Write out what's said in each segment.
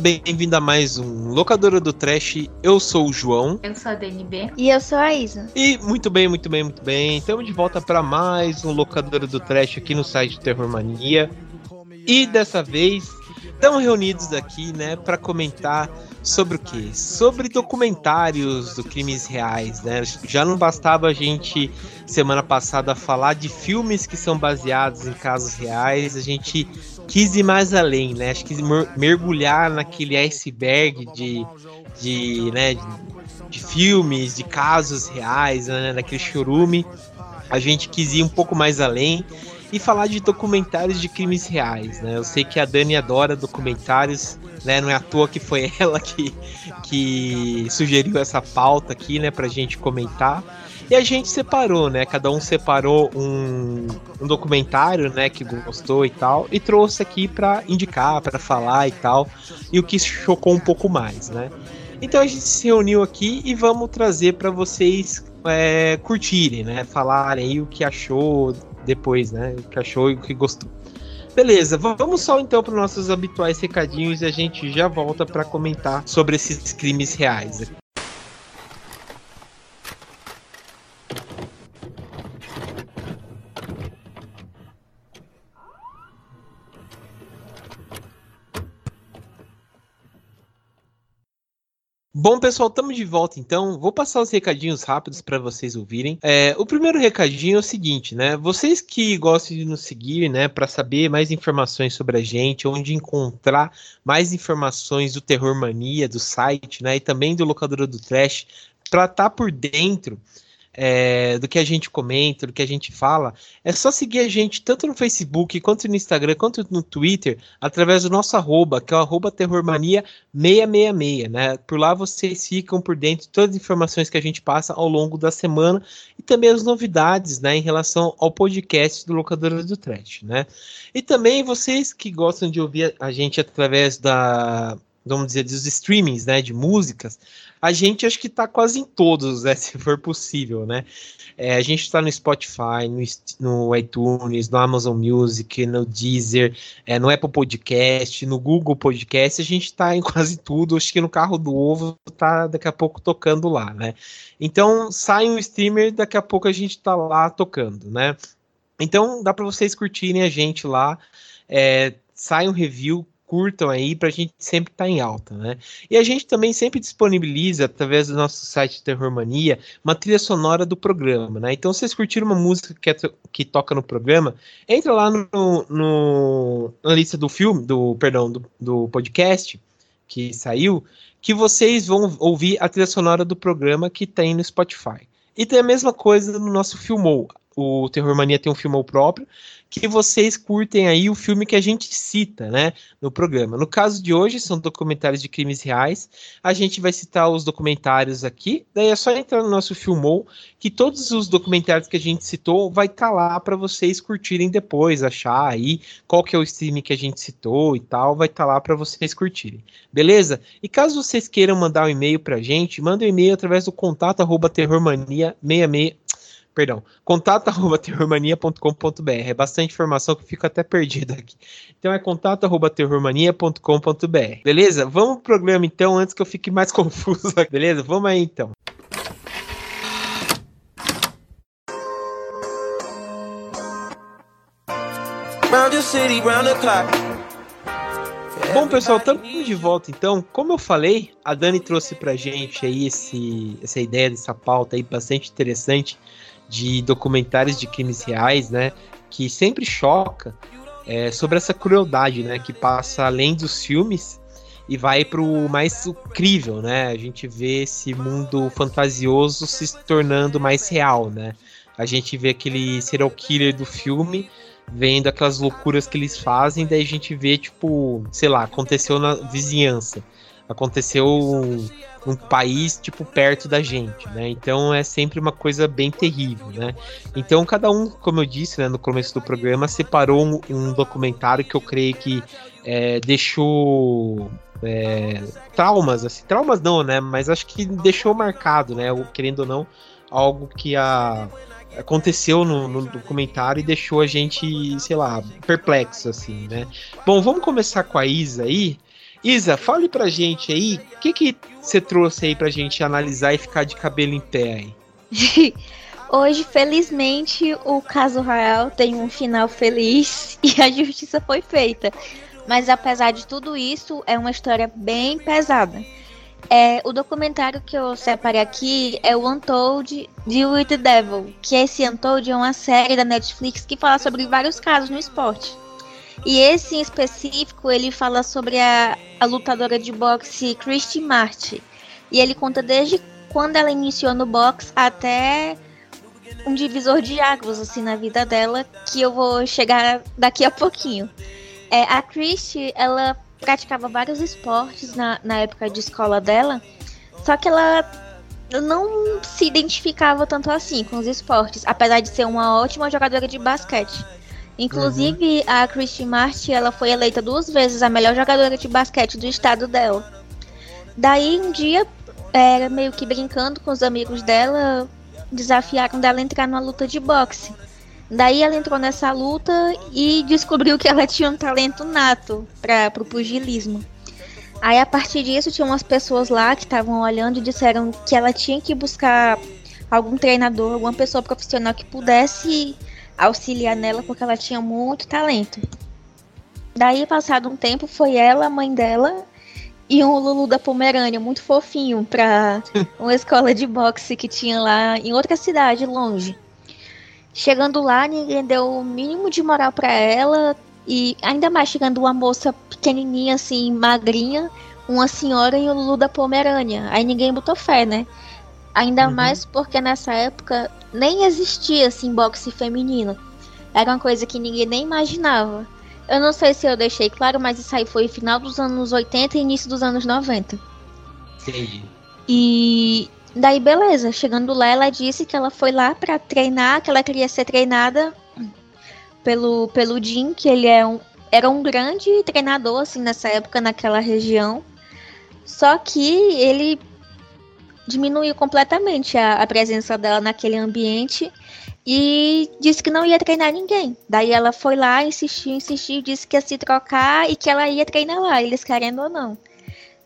Bem-vindo a mais um Locadora do Trash. Eu sou o João. Eu sou a DNB. E eu sou a Isa. E muito bem, muito bem, muito bem. Estamos de volta para mais um Locadora do Trash aqui no site Terror Mania. E dessa vez estamos reunidos aqui, né, para comentar sobre o quê? Sobre documentários do crimes reais, né? Já não bastava a gente semana passada falar de filmes que são baseados em casos reais, a gente quis ir mais além, né? Acho que mergulhar naquele iceberg de, de, né, de, de filmes, de casos reais, né, naquele chorume. A gente quis ir um pouco mais além e falar de documentários de crimes reais, né? Eu sei que a Dani adora documentários, né? Não é à toa que foi ela que, que sugeriu essa pauta aqui, né, pra gente comentar. E a gente separou, né? Cada um separou um, um documentário, né, que gostou e tal, e trouxe aqui para indicar, para falar e tal, e o que chocou um pouco mais, né? Então a gente se reuniu aqui e vamos trazer para vocês é, curtirem, né? Falarem aí o que achou depois, né? O que achou e o que gostou. Beleza, vamos só então para nossos habituais recadinhos e a gente já volta para comentar sobre esses crimes reais. Bom, pessoal, estamos de volta então. Vou passar os recadinhos rápidos para vocês ouvirem. É, o primeiro recadinho é o seguinte, né? Vocês que gostam de nos seguir, né, para saber mais informações sobre a gente, onde encontrar mais informações do Terror Mania, do site, né, e também do Locadora do Trash, para estar tá por dentro é, do que a gente comenta, do que a gente fala, é só seguir a gente tanto no Facebook, quanto no Instagram, quanto no Twitter, através do nosso arroba, que é o arroba terrormania666, né? Por lá vocês ficam por dentro de todas as informações que a gente passa ao longo da semana e também as novidades, né, em relação ao podcast do Locadora do Trash, né? E também vocês que gostam de ouvir a gente através da vamos dizer, dos streamings, né, de músicas, a gente acho que está quase em todos, né, se for possível, né? É, a gente está no Spotify, no, no, iTunes, no Amazon Music, no Deezer, é, no Apple Podcast, no Google Podcast, a gente está em quase tudo. Acho que no carro do ovo tá daqui a pouco tocando lá, né? Então sai um streamer, daqui a pouco a gente está lá tocando, né? Então dá para vocês curtirem a gente lá. É, sai um review curtam aí para a gente sempre estar tá em alta, né? E a gente também sempre disponibiliza, através do nosso site Terror Mania, uma trilha sonora do programa, né? Então, se vocês curtiram uma música que, é, que toca no programa, entra lá no, no, na lista do filme, do perdão, do, do podcast que saiu, que vocês vão ouvir a trilha sonora do programa que tem no Spotify. E tem a mesma coisa no nosso Filmou. O Terror Mania tem um Filmou próprio, que vocês curtem aí o filme que a gente cita, né, no programa. No caso de hoje, são documentários de crimes reais. A gente vai citar os documentários aqui. Daí é só entrar no nosso Filmou, que todos os documentários que a gente citou vai estar tá lá para vocês curtirem depois, achar aí qual que é o stream que a gente citou e tal, vai estar tá lá para vocês curtirem. Beleza? E caso vocês queiram mandar um e-mail pra gente, manda um e-mail através do contato arroba terrormania66 perdão, contato@terrormania.com.br. É bastante informação que eu fico até perdido aqui. Então é contato@terrormania.com.br. Beleza? Vamos pro programa então, antes que eu fique mais confuso. Beleza? Vamos aí então. Bom, pessoal, estamos de volta então. Como eu falei, a Dani trouxe pra gente aí esse, essa ideia dessa pauta aí bastante interessante de documentários de crimes reais, né? Que sempre choca é, sobre essa crueldade, né? Que passa além dos filmes e vai para o mais incrível, né? A gente vê esse mundo fantasioso se tornando mais real, né? A gente vê aquele serial killer do filme vendo aquelas loucuras que eles fazem, daí a gente vê, tipo, sei lá, aconteceu na vizinhança aconteceu um país tipo perto da gente, né? Então é sempre uma coisa bem terrível, né? Então cada um, como eu disse, né, no começo do programa, separou um, um documentário que eu creio que é, deixou é, traumas, assim, traumas não, né? Mas acho que deixou marcado, né? Querendo ou não, algo que a aconteceu no, no, documentário e deixou a gente, sei lá, perplexo, assim, né? Bom, vamos começar com a Isa aí. Isa, fale pra gente aí, o que que você trouxe aí pra gente analisar e ficar de cabelo em pé aí? Hoje, felizmente, o caso real tem um final feliz e a justiça foi feita. Mas apesar de tudo isso, é uma história bem pesada. É, o documentário que eu separei aqui é o Untold de With the Devil, que esse Untold é uma série da Netflix que fala sobre vários casos no esporte. E esse em específico, ele fala sobre a, a lutadora de boxe Christy Marty. E ele conta desde quando ela iniciou no boxe até um divisor de águas assim na vida dela, que eu vou chegar daqui a pouquinho. É, a Christy, ela praticava vários esportes na, na época de escola dela, só que ela não se identificava tanto assim com os esportes, apesar de ser uma ótima jogadora de basquete. Inclusive, uhum. a Christy Martin, ela foi eleita duas vezes a melhor jogadora de basquete do estado dela. Daí, um dia, era meio que brincando com os amigos dela, desafiaram dela entrar numa luta de boxe. Daí ela entrou nessa luta e descobriu que ela tinha um talento nato para o pugilismo. Aí a partir disso tinha umas pessoas lá que estavam olhando e disseram que ela tinha que buscar algum treinador, alguma pessoa profissional que pudesse auxiliar nela porque ela tinha muito talento. Daí, passado um tempo, foi ela, a mãe dela e um Lulu da Pomerânia, muito fofinho, para uma escola de boxe que tinha lá em outra cidade, longe. Chegando lá, ninguém deu o mínimo de moral para ela. E ainda mais chegando uma moça pequenininha, assim, magrinha, uma senhora e o Lulu da Pomerânia. Aí ninguém botou fé, né? Ainda uhum. mais porque nessa época nem existia, assim, boxe feminino. Era uma coisa que ninguém nem imaginava. Eu não sei se eu deixei claro, mas isso aí foi final dos anos 80 e início dos anos 90. Entendi. E Daí, beleza, chegando lá, ela disse que ela foi lá para treinar, que ela queria ser treinada pelo, pelo Jim, que ele é um, era um grande treinador, assim, nessa época, naquela região. Só que ele diminuiu completamente a, a presença dela naquele ambiente e disse que não ia treinar ninguém. Daí ela foi lá, insistiu, insistiu, disse que ia se trocar e que ela ia treinar lá, eles querendo ou não.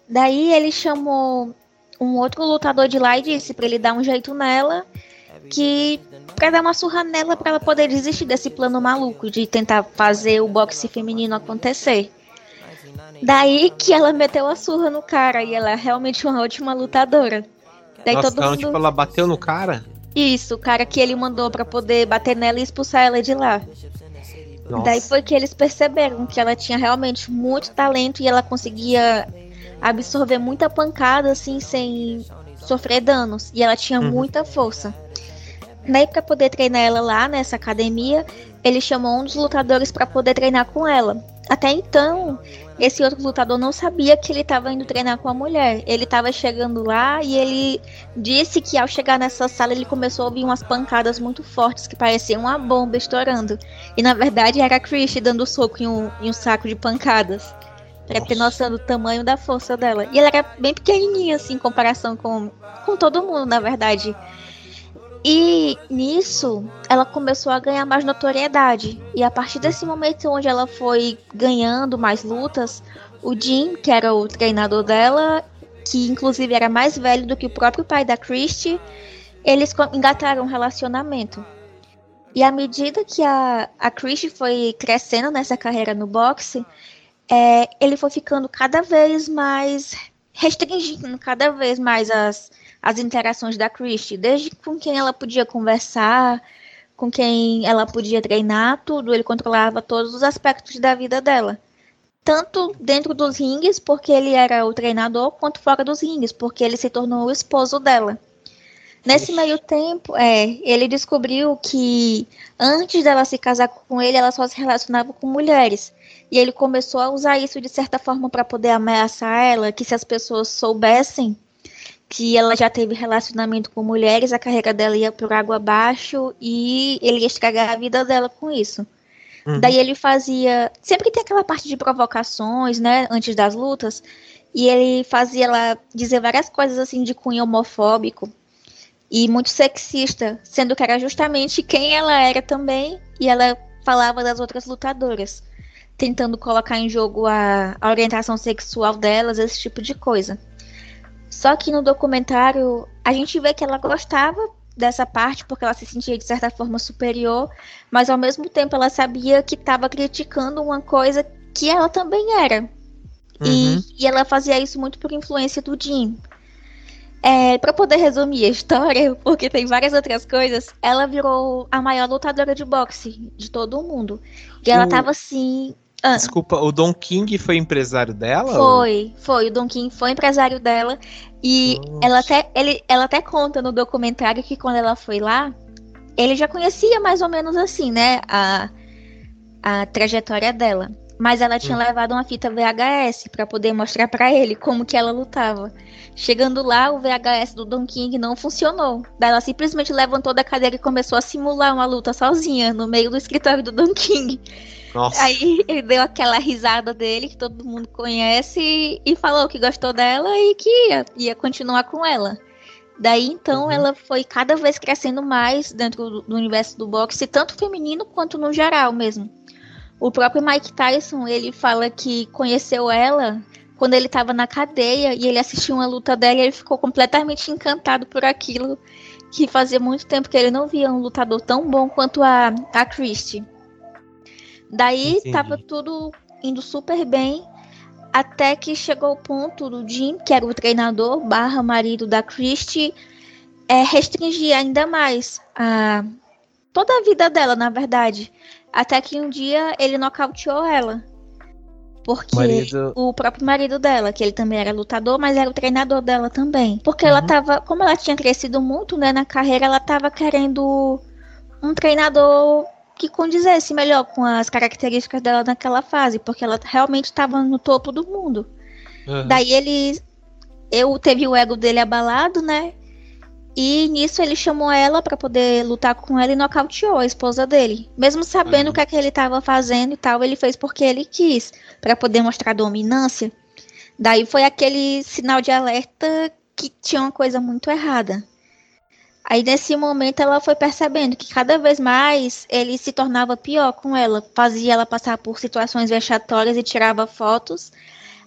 Daí ele chamou um outro lutador de lá e disse para ele dar um jeito nela, que para dar uma surra nela para ela poder desistir desse plano maluco de tentar fazer o boxe feminino acontecer. Daí que ela meteu a surra no cara e ela é realmente uma ótima lutadora. Daí Nossa, todo então, mundo... tipo, ela bateu no cara? Isso, o cara que ele mandou para poder bater nela e expulsar ela de lá. Nossa. Daí foi que eles perceberam que ela tinha realmente muito talento e ela conseguia absorver muita pancada assim sem sofrer danos e ela tinha uhum. muita força. Daí para poder treinar ela lá nessa academia, ele chamou um dos lutadores para poder treinar com ela. Até então, esse outro lutador não sabia que ele estava indo treinar com a mulher. Ele estava chegando lá e ele disse que ao chegar nessa sala ele começou a ouvir umas pancadas muito fortes que pareciam uma bomba estourando. E na verdade era a Chris dando soco em um, em um saco de pancadas. Pra ter noção do tamanho da força dela. E ela era bem pequenininha, assim, em comparação com, com todo mundo, na verdade. E nisso, ela começou a ganhar mais notoriedade. E a partir desse momento onde ela foi ganhando mais lutas, o Jim, que era o treinador dela, que inclusive era mais velho do que o próprio pai da Christie, eles engataram um relacionamento. E à medida que a, a Christie foi crescendo nessa carreira no boxe, é, ele foi ficando cada vez mais restringindo cada vez mais as, as interações da Christie, desde com quem ela podia conversar, com quem ela podia treinar, tudo, ele controlava todos os aspectos da vida dela. Tanto dentro dos ringues, porque ele era o treinador, quanto fora dos ringues, porque ele se tornou o esposo dela. Nesse meio tempo, é, ele descobriu que antes dela se casar com ele, ela só se relacionava com mulheres. E ele começou a usar isso de certa forma para poder ameaçar ela, que se as pessoas soubessem que ela já teve relacionamento com mulheres, a carreira dela ia por água abaixo e ele ia estragar a vida dela com isso. Uhum. Daí ele fazia. Sempre que tem aquela parte de provocações, né? Antes das lutas. E ele fazia ela dizer várias coisas assim de cunho homofóbico e muito sexista, sendo que era justamente quem ela era também, e ela falava das outras lutadoras. tentando colocar em jogo a, a orientação sexual delas, esse tipo de coisa. Só que no documentário a gente vê que ela gostava dessa parte porque ela se sentia de certa forma superior, mas ao mesmo tempo ela sabia que estava criticando uma coisa que ela também era. Uhum. E, e, ela fazia isso muito por influência do Jim. É, para poder resumir a história, porque tem várias outras coisas, ela virou a maior lutadora de boxe de todo o mundo. E ela o... tava assim. Ah, Desculpa, o Don King foi empresário dela? Foi, ou? foi. O Don King foi empresário dela. E ela até, ele, ela até conta no documentário que quando ela foi lá, ele já conhecia mais ou menos assim, né? A, a trajetória dela. Mas ela tinha hum. levado uma fita VHS para poder mostrar para ele como que ela lutava. Chegando lá, o VHS do Don King não funcionou. Daí ela simplesmente levantou da cadeira e começou a simular uma luta sozinha no meio do escritório do Don King. Nossa. Aí ele deu aquela risada dele que todo mundo conhece e falou que gostou dela e que ia, ia continuar com ela. Daí então uhum. ela foi cada vez crescendo mais dentro do, do universo do boxe, tanto feminino quanto no geral mesmo. O próprio Mike Tyson, ele fala que conheceu ela quando ele estava na cadeia e ele assistiu uma luta dela e ele ficou completamente encantado por aquilo que fazia muito tempo que ele não via um lutador tão bom quanto a, a Christie. Daí Entendi. tava tudo indo super bem até que chegou o ponto do Jim, que era o treinador barra marido da Christie, é, restringir ainda mais a, toda a vida dela, na verdade. Até que um dia ele nocauteou ela. Porque marido... o próprio marido dela, que ele também era lutador, mas era o treinador dela também. Porque uhum. ela tava, como ela tinha crescido muito, né, na carreira, ela tava querendo um treinador que condizesse melhor com as características dela naquela fase, porque ela realmente estava no topo do mundo. Uhum. Daí ele eu teve o ego dele abalado, né? E nisso ele chamou ela para poder lutar com ela e nocauteou a esposa dele. Mesmo sabendo o que, é que ele estava fazendo e tal, ele fez porque ele quis, para poder mostrar dominância. Daí foi aquele sinal de alerta que tinha uma coisa muito errada. Aí nesse momento ela foi percebendo que cada vez mais ele se tornava pior com ela, fazia ela passar por situações vexatórias e tirava fotos,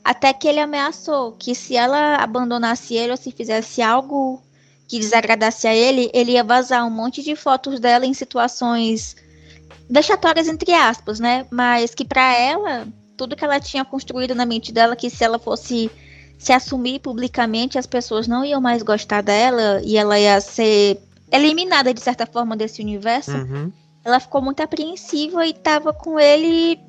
até que ele ameaçou que se ela abandonasse ele ou se fizesse algo que desagradasse a ele, ele ia vazar um monte de fotos dela em situações vexatórias entre aspas, né? Mas que para ela, tudo que ela tinha construído na mente dela, que se ela fosse se assumir publicamente, as pessoas não iam mais gostar dela e ela ia ser eliminada de certa forma desse universo. Uhum. Ela ficou muito apreensiva e estava com ele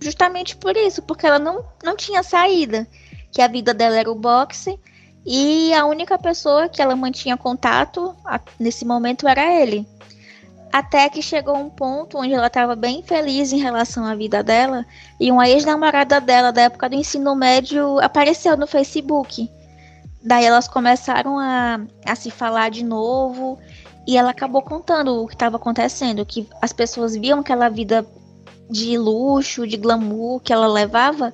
justamente por isso, porque ela não, não tinha saída. Que a vida dela era o boxe e a única pessoa que ela mantinha contato nesse momento era ele. Até que chegou um ponto onde ela estava bem feliz em relação à vida dela e uma ex-namorada dela da época do ensino médio apareceu no Facebook. Daí elas começaram a, a se falar de novo e ela acabou contando o que estava acontecendo, que as pessoas viam aquela vida de luxo, de glamour que ela levava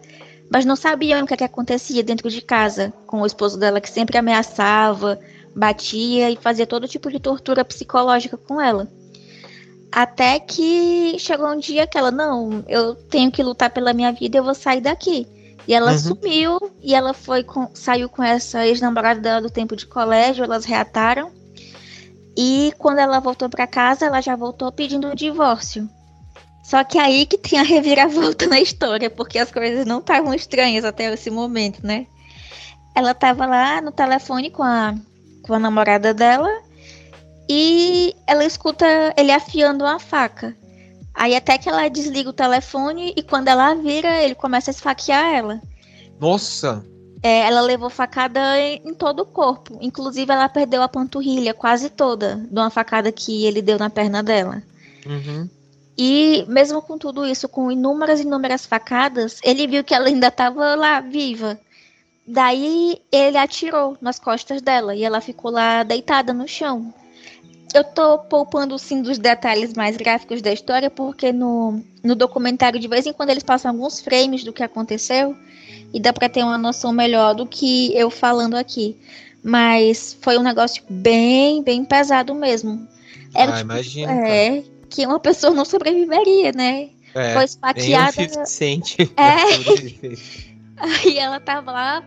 mas não sabiam o que, é que acontecia dentro de casa com o esposo dela que sempre ameaçava, batia e fazia todo tipo de tortura psicológica com ela. Até que chegou um dia que ela, não, eu tenho que lutar pela minha vida, eu vou sair daqui. E ela uhum. sumiu e ela foi com, saiu com essa ex-namorada dela do tempo de colégio, elas reataram. E quando ela voltou para casa, ela já voltou pedindo o divórcio. Só que aí que tem a reviravolta na história, porque as coisas não estavam estranhas até esse momento, né? Ela tava lá no telefone com a, com a namorada dela e ela escuta ele afiando uma faca. Aí até que ela desliga o telefone e quando ela vira, ele começa a esfaquear ela. Nossa! É, ela levou facada em, em, todo o corpo. Inclusive, ela perdeu a panturrilha quase toda de uma facada que ele deu na perna dela. Uhum. E mesmo com tudo isso, com inúmeras e inúmeras facadas, ele viu que ela ainda estava lá viva. Daí ele atirou nas costas dela e ela ficou lá deitada no chão. Eu tô poupando sim dos detalhes mais gráficos da história, porque no, no documentário de vez em quando eles passam alguns frames do que aconteceu e dá para ter uma noção melhor do que eu falando aqui. Mas foi um negócio bem, bem pesado mesmo. Era, ah, tipo, imagina. É, que uma pessoa não sobreviveria, né? É, foi nem o esfaqueada. 50 Cent. É. Aí ela tava lá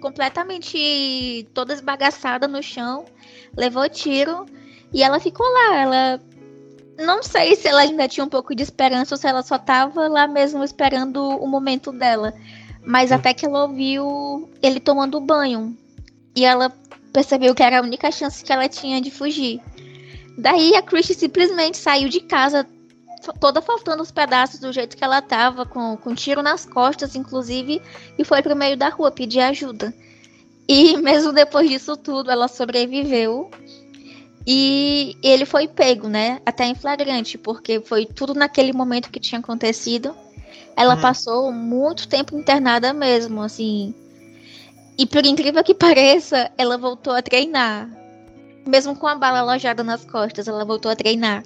completamente toda esbagaçada no chão, levou tiro e ela ficou lá. Ela não sei se ela ainda tinha um pouco de esperança ou se ela só tava lá mesmo esperando o momento dela. Mas Hum. até que ela ouviu ele tomando banho. E ela percebeu que era a única chance que ela tinha de fugir. Daí a Christie simplesmente saiu de casa, toda faltando os pedaços do jeito que ela tava, com, com tiro nas costas, inclusive, e foi pro meio da rua pedir ajuda. E mesmo depois disso tudo, ela sobreviveu. E ele foi pego, né? Até em flagrante, porque foi tudo naquele momento que tinha acontecido. Ela Hum. passou muito tempo internada mesmo, assim. E por incrível que pareça, ela voltou a treinar. Mesmo com a bala alojada nas costas, ela voltou a treinar.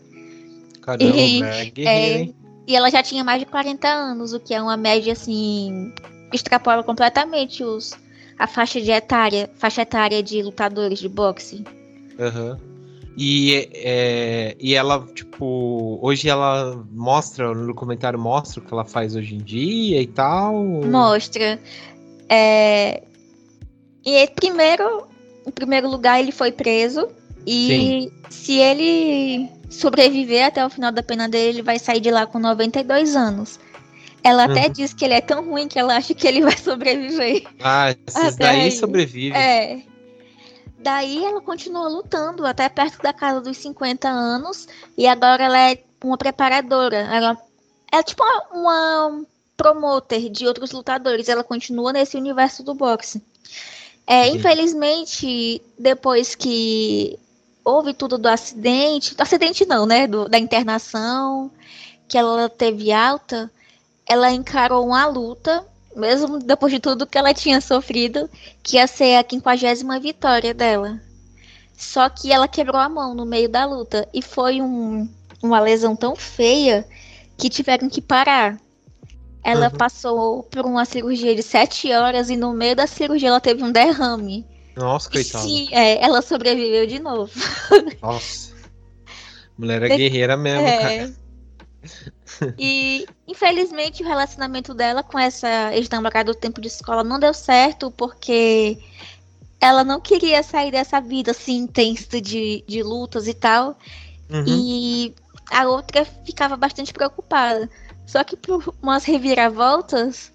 Caramba, E- hein? E ela já tinha mais de 40 anos, o que é uma média assim. extrapola completamente os, a faixa de etária, faixa etária de lutadores de boxe. Aham. E, é, e ela, tipo, hoje ela mostra, no documentário mostra o que ela faz hoje em dia e tal. Mostra. É, E primeiro, em primeiro lugar, ele foi preso. E se ele sobreviver até o final da pena dele, ele vai sair de lá com 92 anos. Ela até Uhum. diz que ele é tão ruim que ela acha que ele vai sobreviver. Ah, esses daí aí. sobrevivem. É. Daí ela continua lutando até perto da casa dos 50 anos. E agora ela é uma preparadora. Ela é tipo uma, uma promoter de outros lutadores. Ela continua nesse universo do boxe. É, infelizmente, depois que houve tudo do acidente, do acidente não, né? do- da internação, que ela teve alta, ela encarou uma luta, mesmo depois de tudo que ela tinha sofrido, que ia ser a quinquagésima vitória dela. Só que ela quebrou a mão no meio da luta e foi um- uma lesão tão feia que tiveram que parar. Ela Uhum. passou por uma cirurgia de sete horas e no meio da cirurgia ela teve um derrame. Nossa, coitada. sim, é, ela sobreviveu de novo. Nossa. Mulher é De- guerreira mesmo, cara. É. E infelizmente o relacionamento dela com essa ex-namorada do tempo de escola não deu certo porque ela não queria sair dessa vida assim intensa de, de lutas e tal. Uhum. E a outra ficava bastante preocupada. Só que por umas reviravoltas,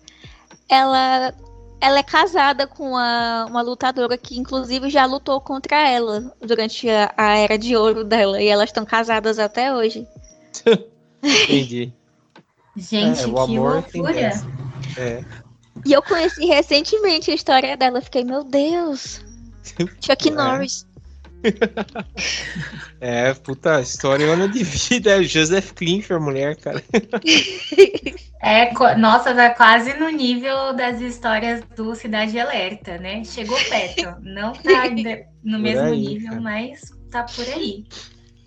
ela ela é casada com uma, uma lutadora que inclusive já lutou contra ela durante a, a era de ouro dela. E elas estão casadas até hoje. Entendi. Gente, É, o que amor loucura. É. E eu conheci recentemente a história dela. Eu Fiquei, meu Deus. Chuck É. Norris. É, puta, história de vida. É Joseph Klinfer, mulher, cara. É, nossa, tá quase no nível das histórias do Cidade Alerta, né? Chegou perto. Não tá no Por mesmo aí, nível, cara. mas tá por aí.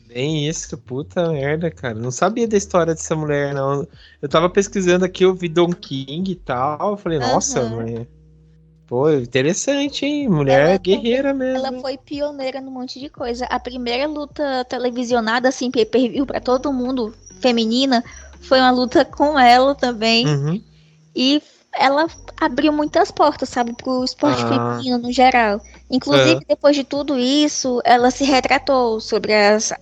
Bem isso, puta merda, cara. Não sabia da história dessa mulher, não. Eu tava pesquisando aqui, eu vi Don King e tal. Eu falei, nossa, Aham. Pô, interessante, hein? Mulher Ela guerreira mesmo. Ela foi pioneira num monte de coisa. A primeira luta televisionada, assim, pay per view pra todo mundo, feminina, foi uma luta com ela também. Uhum. E ela abriu muitas portas, sabe, pro esporte Ah. feminino no geral. Inclusive, depois de tudo isso, ela se retratou sobre as,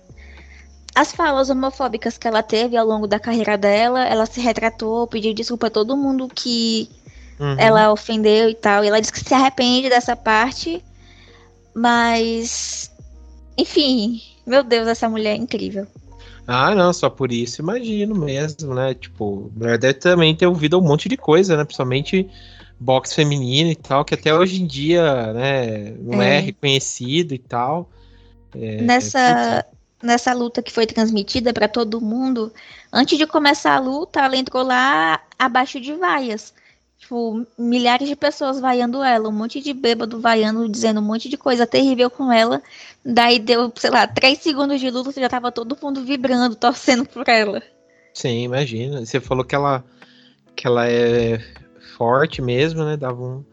as falas homofóbicas que ela teve ao longo da carreira dela. Ela se retratou, pediu desculpa a todo mundo que Uhum. ela ofendeu e tal. E ela disse que se arrepende dessa parte, mas. Enfim, meu Deus, essa mulher é incrível. Ah, não, só por isso imagino mesmo, né? Tipo, mulher deve também ter ouvido um monte de coisa, né? Principalmente boxe feminino e tal, que até hoje em dia, né, não é, É. reconhecido e tal. É, nessa, nessa luta que foi transmitida para todo mundo, antes de começar a luta, ela entrou lá abaixo de vaias. Tipo, milhares de pessoas vaiando ela, um monte de bêbado vaiando, dizendo um monte de coisa terrível com ela. Daí deu, sei lá, três segundos de luta, já tava todo mundo vibrando, torcendo por ela. Sim, imagina. Você falou que ela, que ela é forte mesmo, né? Dava um...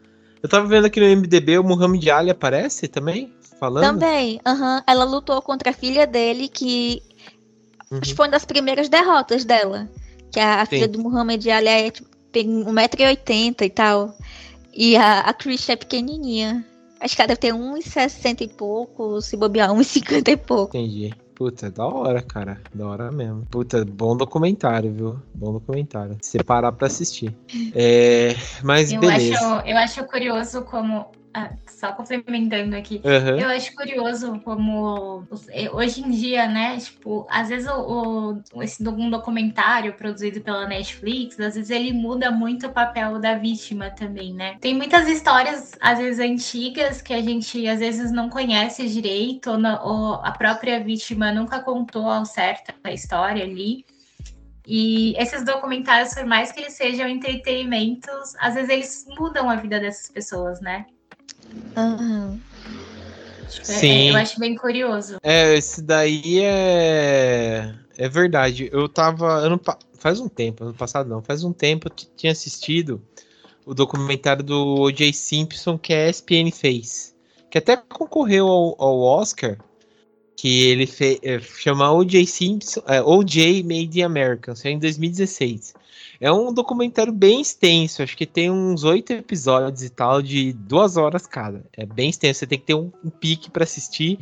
Eu tava vendo aqui no MDB, o Muhammad Ali aparece também? Falando? Também, aham, ela lutou contra a filha dele, que Uhum. acho que foi uma das primeiras derrotas dela. Que a, a filha do Muhammad Ali é, tipo, tem 1,80m e tal. E a, a Christian é pequenininha. Acho que ela deve ter 1,60 e pouco, se bobear 1,50 e pouco. Entendi. Puta, da hora, cara. Da hora mesmo. Puta, bom documentário, viu? Bom documentário. Se parar pra assistir. É, mas eu beleza. Acho, eu acho curioso como ah, só complementando aqui, uhum. eu acho curioso como eh, hoje em dia, né? Tipo, às vezes o, o, esse um documentário produzido pela Netflix, às vezes ele muda muito o papel da vítima também, né? Tem muitas histórias, às vezes antigas, que a gente às vezes não conhece direito, ou, ou a própria vítima nunca contou ao certo a história ali. E esses documentários, por mais que eles sejam entretenimentos, às vezes eles mudam a vida dessas pessoas, né? Uhum. Sim. É, eu acho bem curioso. É, esse daí é. É verdade. Eu tava. Faz um tempo, ano passado não, faz um tempo eu tinha assistido o documentário do O.J. Simpson que a ESPN fez. Que até concorreu ao, ao Oscar. Que ele fez. É, chama O.J. Simpson. É, O.J. Made in America. Isso é em 2016. É um documentário bem extenso, acho que tem uns oito episódios e tal, de duas horas cada. É bem extenso, você tem que ter um, um pique para assistir.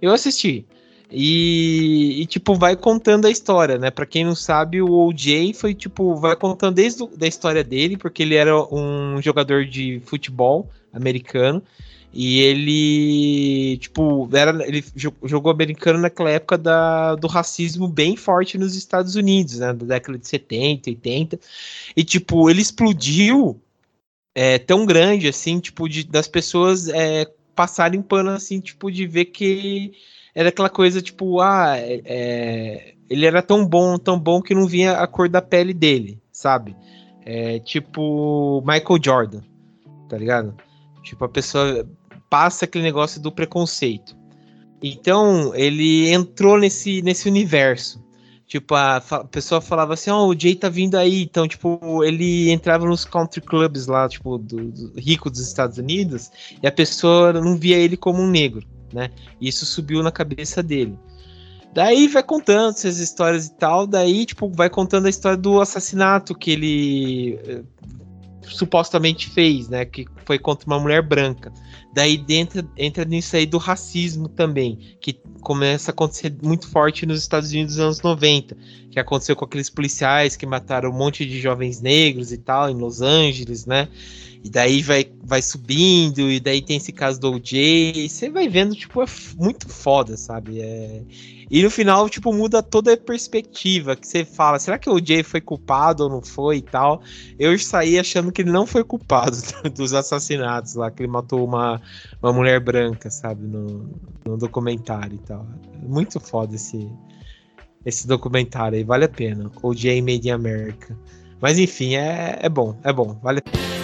Eu assisti. E, e, tipo, vai contando a história, né? Pra quem não sabe, o OJ foi, tipo, vai contando desde a história dele, porque ele era um jogador de futebol americano. E ele, tipo, era, ele jogou americano naquela época da, do racismo bem forte nos Estados Unidos, né? Da década de 70, 80. E, tipo, ele explodiu é, tão grande, assim, tipo, de, das pessoas é, passarem pano, assim, tipo, de ver que era aquela coisa, tipo, ah, é, é, ele era tão bom, tão bom que não vinha a cor da pele dele, sabe? É, tipo, Michael Jordan, tá ligado? Tipo, a pessoa passa aquele negócio do preconceito. Então, ele entrou nesse, nesse universo. Tipo, a, a pessoa falava assim, ó, oh, o Jay tá vindo aí. Então, tipo, ele entrava nos country clubs lá, tipo, do, do, rico dos Estados Unidos, e a pessoa não via ele como um negro, né? E isso subiu na cabeça dele. Daí vai contando essas histórias e tal, daí, tipo, vai contando a história do assassinato que ele eh, supostamente fez, né? Que foi contra uma mulher branca. Daí dentro, entra nisso aí do racismo também, que começa a acontecer muito forte nos Estados Unidos nos anos 90, que aconteceu com aqueles policiais que mataram um monte de jovens negros e tal, em Los Angeles, né? E daí vai, vai subindo, e daí tem esse caso do OJ. Você vai vendo, tipo, é muito foda, sabe? É... E no final, tipo, muda toda a perspectiva. Que você fala, será que o OJ foi culpado ou não foi e tal? Eu saí achando que ele não foi culpado dos assassinatos lá, que ele matou uma, uma mulher branca, sabe? No, no documentário e tal. Muito foda esse, esse documentário aí, vale a pena. OJ Made in America. Mas enfim, é, é bom, é bom, vale a pena.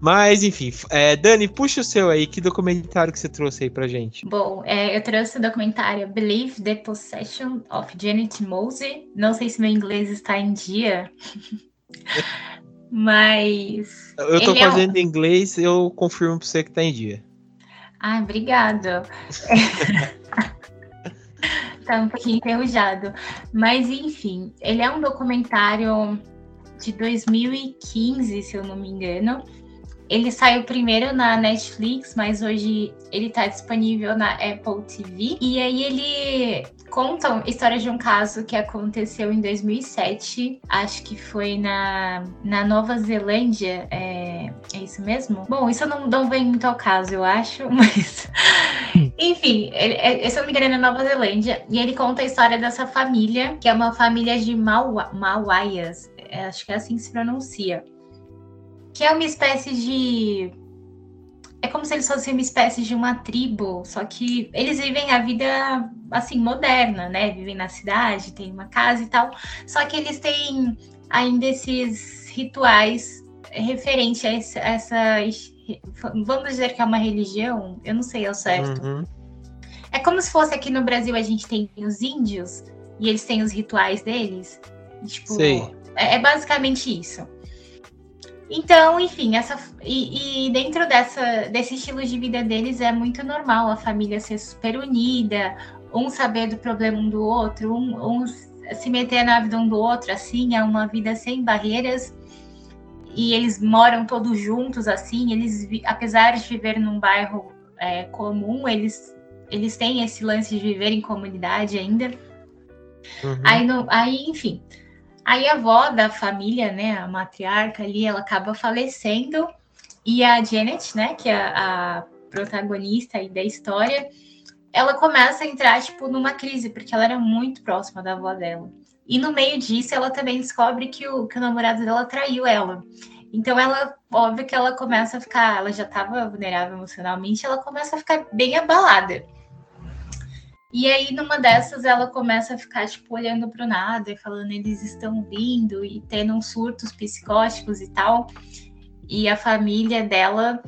Mas, enfim, é, Dani, puxa o seu aí. Que documentário que você trouxe aí pra gente? Bom, é, eu trouxe o documentário Believe the Possession of Janet Mosey. Não sei se meu inglês está em dia. Mas. Eu tô fazendo é um... inglês, eu confirmo pra você que tá em dia. Ah, obrigado. tá um pouquinho enferrujado. Mas, enfim, ele é um documentário de 2015, se eu não me engano ele saiu primeiro na Netflix, mas hoje ele está disponível na Apple TV. E aí ele conta a história de um caso que aconteceu em 2007, acho que foi na, na Nova Zelândia, é, é isso mesmo? Bom, isso não, não vem muito ao caso, eu acho, mas... Enfim, ele, é, se eu não me engano, é na Nova Zelândia, e ele conta a história dessa família, que é uma família de Mauaias, é, acho que é assim que se pronuncia que é uma espécie de. É como se eles fossem uma espécie de uma tribo, só que eles vivem a vida assim moderna, né? Vivem na cidade, tem uma casa e tal. Só que eles têm ainda esses rituais referente a essa, essa vamos dizer que é uma religião, eu não sei ao certo. Uhum. É como se fosse aqui no Brasil a gente tem os índios e eles têm os rituais deles. Tipo, é, é basicamente isso. Então, enfim, essa e, e, dentro dessa, desse estilo de vida deles é muito normal a família ser super unida, um saber do problema um do outro, um, um se meter na vida um do outro, assim, é uma vida sem barreiras. E eles moram todos juntos, assim, eles, apesar de viver num bairro é, comum, eles, eles têm esse lance de viver em comunidade ainda. Uhum. Aí, no, aí, enfim, Aí a avó da família, né, a matriarca ali, ela acaba falecendo e a Janet, né, que é a protagonista aí da história, ela começa a entrar tipo numa crise porque ela era muito próxima da avó dela. E no meio disso, ela também descobre que o, que o namorado dela traiu ela. Então ela, óbvio que ela começa a ficar, ela já estava vulnerável emocionalmente, ela começa a ficar bem abalada. E aí, numa dessas, ela começa a ficar, tipo, olhando para o nada e falando, eles estão vindo e tendo uns surtos psicóticos e tal. E a família dela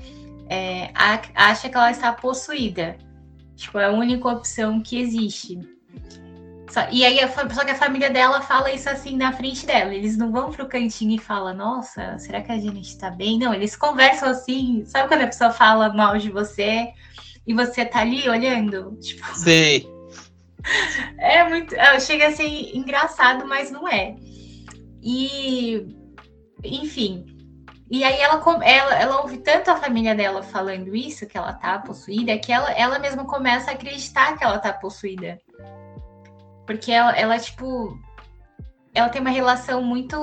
é, acha que ela está possuída. Tipo, é a única opção que existe. Só, e aí, só que a família dela fala isso assim na frente dela. Eles não vão pro cantinho e falam, nossa, será que a gente está bem? Não, eles conversam assim. Sabe quando a pessoa fala mal de você e você tá ali olhando? Tipo, Sei. É muito. É, chega a ser engraçado, mas não é. E, enfim. E aí ela, ela, ela ouve tanto a família dela falando isso, que ela tá possuída, que ela, ela mesma começa a acreditar que ela tá possuída. Porque ela, ela, tipo, ela tem uma relação muito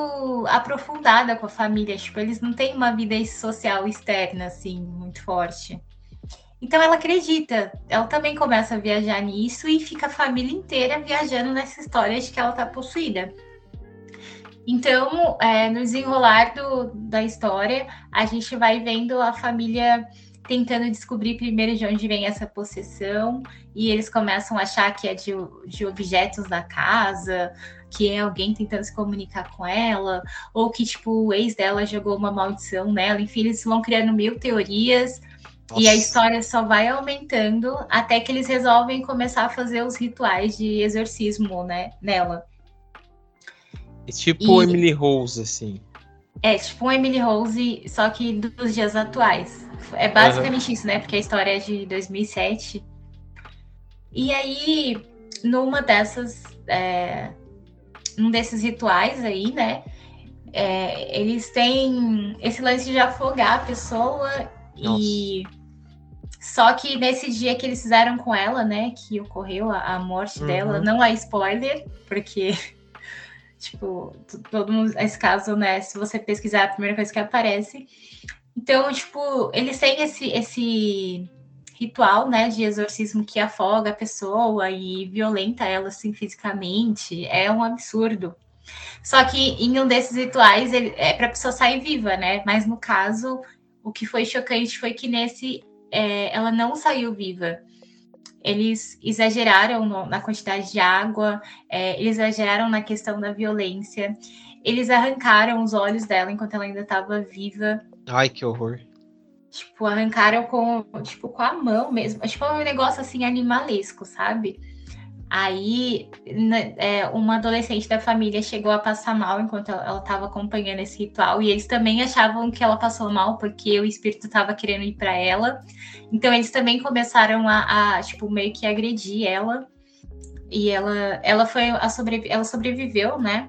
aprofundada com a família. Tipo, eles não têm uma vida social externa, assim, muito forte. Então ela acredita, ela também começa a viajar nisso e fica a família inteira viajando nessa história de que ela está possuída. Então, é, no desenrolar do, da história, a gente vai vendo a família tentando descobrir primeiro de onde vem essa possessão, e eles começam a achar que é de, de objetos da casa, que é alguém tentando se comunicar com ela, ou que, tipo, o ex dela jogou uma maldição nela, enfim, eles vão criando mil teorias nossa. E a história só vai aumentando até que eles resolvem começar a fazer os rituais de exorcismo, né, nela. É tipo e... Emily Rose, assim. É, tipo um Emily Rose, só que dos dias atuais. É basicamente uhum. isso, né? Porque a história é de 2007. E aí, numa dessas. É, um desses rituais aí, né? É, eles têm esse lance de afogar a pessoa Nossa. e só que nesse dia que eles fizeram com ela, né, que ocorreu a, a morte uhum. dela, não há spoiler, porque, tipo, todo mundo, esse caso, né, se você pesquisar, é a primeira coisa que aparece. Então, tipo, eles têm esse, esse ritual, né, de exorcismo que afoga a pessoa e violenta ela, assim, fisicamente. É um absurdo. Só que em um desses rituais ele, é para a pessoa sair viva, né? Mas no caso, o que foi chocante foi que nesse é, ela não saiu viva. Eles exageraram no, na quantidade de água, é, eles exageraram na questão da violência, eles arrancaram os olhos dela enquanto ela ainda estava viva. Ai, que horror. Tipo, arrancaram com, tipo, com a mão mesmo. Tipo, um negócio assim animalesco, sabe? Aí, é, uma adolescente da família chegou a passar mal enquanto ela estava acompanhando esse ritual, e eles também achavam que ela passou mal porque o espírito estava querendo ir para ela. Então, eles também começaram a, a, tipo, meio que agredir ela. E ela, ela foi a sobrevi ela sobreviveu, né?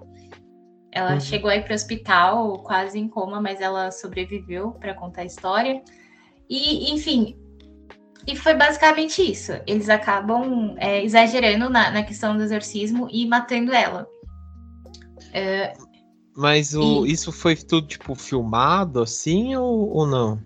Ela uhum. chegou aí para o hospital quase em coma, mas ela sobreviveu para contar a história. E, enfim, e foi basicamente isso. Eles acabam é, exagerando na, na, questão do exorcismo e matando ela. É, Mas o, e... isso foi tudo, tipo, filmado assim ou, ou não?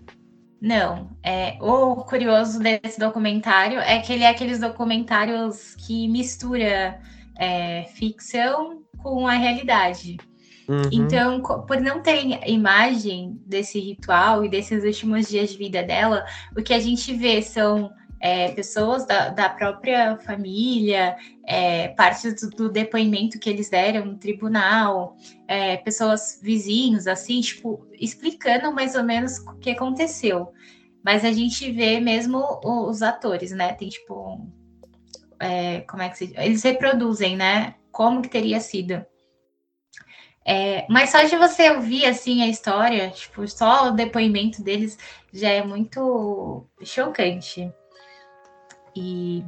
Não. É, o curioso desse documentário é que ele é aqueles documentários que mistura é, ficção com a realidade. Uhum. Então, por não ter imagem desse ritual e desses últimos dias de vida dela, o que a gente vê são é, pessoas da, da, própria família, é, partes do, do, depoimento que eles deram no tribunal, é, pessoas vizinhos, assim, tipo, explicando mais ou menos o que aconteceu. Mas a gente vê mesmo os atores, né? Tem tipo. É, como é que se. Eles reproduzem, né? Como que teria sido. É, mas só de você ouvir assim a história, tipo, só o depoimento deles já é muito chocante. E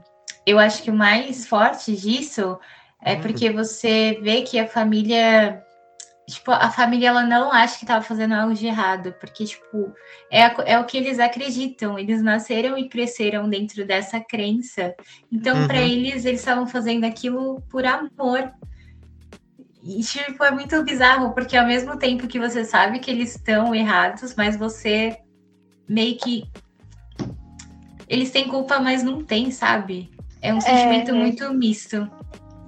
eu acho que o mais forte disso é hum. porque você vê que a família tipo, a família ela não acha que estava fazendo algo de errado, porque, tipo, é, é o que eles acreditam. Eles nasceram e cresceram dentro dessa crença. Então, uhum. para eles, eles estavam fazendo aquilo por amor. E, tipo, é muito bizarro, porque ao mesmo tempo que você sabe que eles estão errados, mas você meio que. Eles têm culpa, mas não tem, sabe? É um sentimento é... muito misto.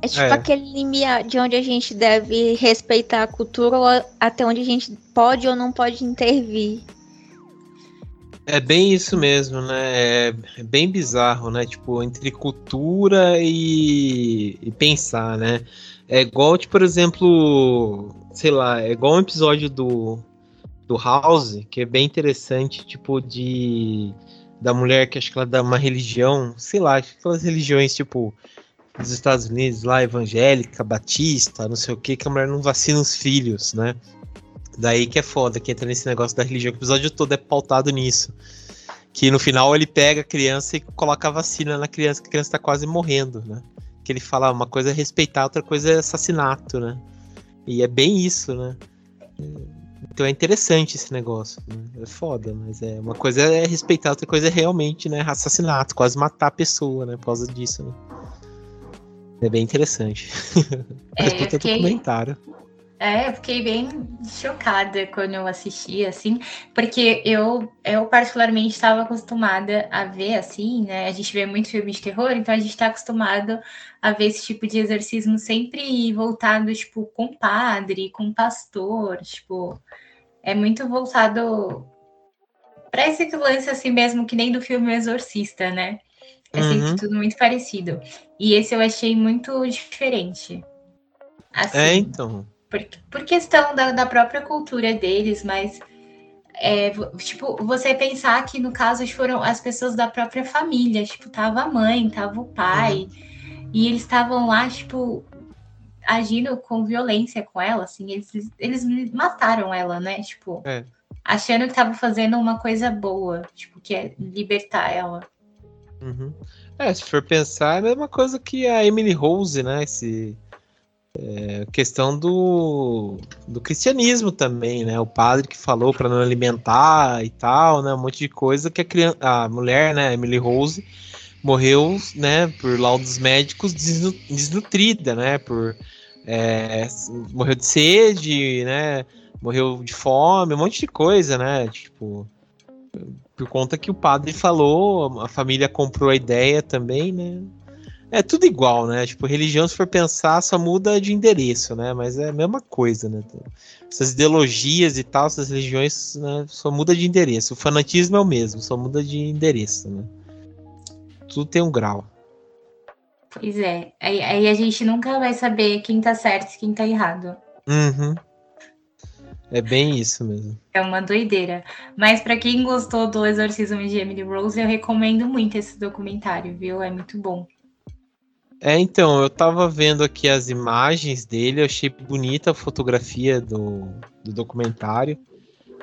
É tipo é. aquele limite de onde a gente deve respeitar a cultura ou até onde a gente pode ou não pode intervir. É bem isso mesmo, né? É, bem bizarro, né? Tipo, entre cultura e, e, pensar, né? É igual, tipo, por exemplo, sei lá, é igual um episódio do, do House, que é bem interessante, tipo, de da mulher que acho que ela dá uma religião, sei lá, aquelas religiões, tipo, dos Estados Unidos, lá, evangélica, batista, não sei o que, que a mulher não vacina os filhos, né? Daí que é foda, que entra nesse negócio da religião, que o episódio todo é pautado nisso. Que no final ele pega a criança e coloca a vacina na criança, que a criança tá quase morrendo, né? Que ele fala, uma coisa é respeitar, outra coisa é assassinato, né? E é bem isso, né? Então é interessante esse negócio. Né? É foda, mas é uma coisa é respeitar, outra coisa é realmente, né? Assassinato, quase matar a pessoa, né? Por causa disso, né? É bem interessante. É, Mas fiquei... documentário. É, eu fiquei bem chocada quando eu assisti, assim, porque eu, eu particularmente estava acostumada a ver, assim, né? A gente vê muito filme de terror, então a gente está acostumado a ver esse tipo de exorcismo sempre voltado, tipo, com padre, com pastor, tipo, é muito voltado para esse lance assim mesmo, que nem do filme Exorcista, né? É sempre uhum. tudo muito parecido. E esse eu achei muito diferente. Assim, é, então. Por, por questão da, da própria cultura deles, mas é, tipo, você pensar que no caso foram as pessoas da própria família, tipo, tava a mãe, tava o pai, uhum. e eles estavam lá, tipo, agindo com violência com ela, assim, eles, eles mataram ela, né? Tipo, é. achando que tava fazendo uma coisa boa, tipo, que é libertar ela. Uhum. É, se for pensar, é a mesma coisa que a Emily Rose, né? Esse, é, questão do, do cristianismo também, né? O padre que falou para não alimentar e tal, né? Um monte de coisa que a, criança, a mulher, né? Emily Rose morreu, né? Por laudos médicos desnutrida, né? Por é, morreu de sede, né? Morreu de fome, um monte de coisa, né? Tipo por conta que o padre falou, a família comprou a ideia também, né? É tudo igual, né? Tipo, religião, se for pensar, só muda de endereço, né? Mas é a mesma coisa, né? Essas ideologias e tal, essas religiões, né? Só muda de endereço. O fanatismo é o mesmo, só muda de endereço, né? Tudo tem um grau. Pois é. Aí, aí a gente nunca vai saber quem tá certo e quem tá errado. Uhum. É bem isso mesmo. É uma doideira. Mas para quem gostou do Exorcismo de Emily Rose, eu recomendo muito esse documentário, viu? É muito bom. É, então, eu tava vendo aqui as imagens dele, eu achei bonita a fotografia do, do documentário.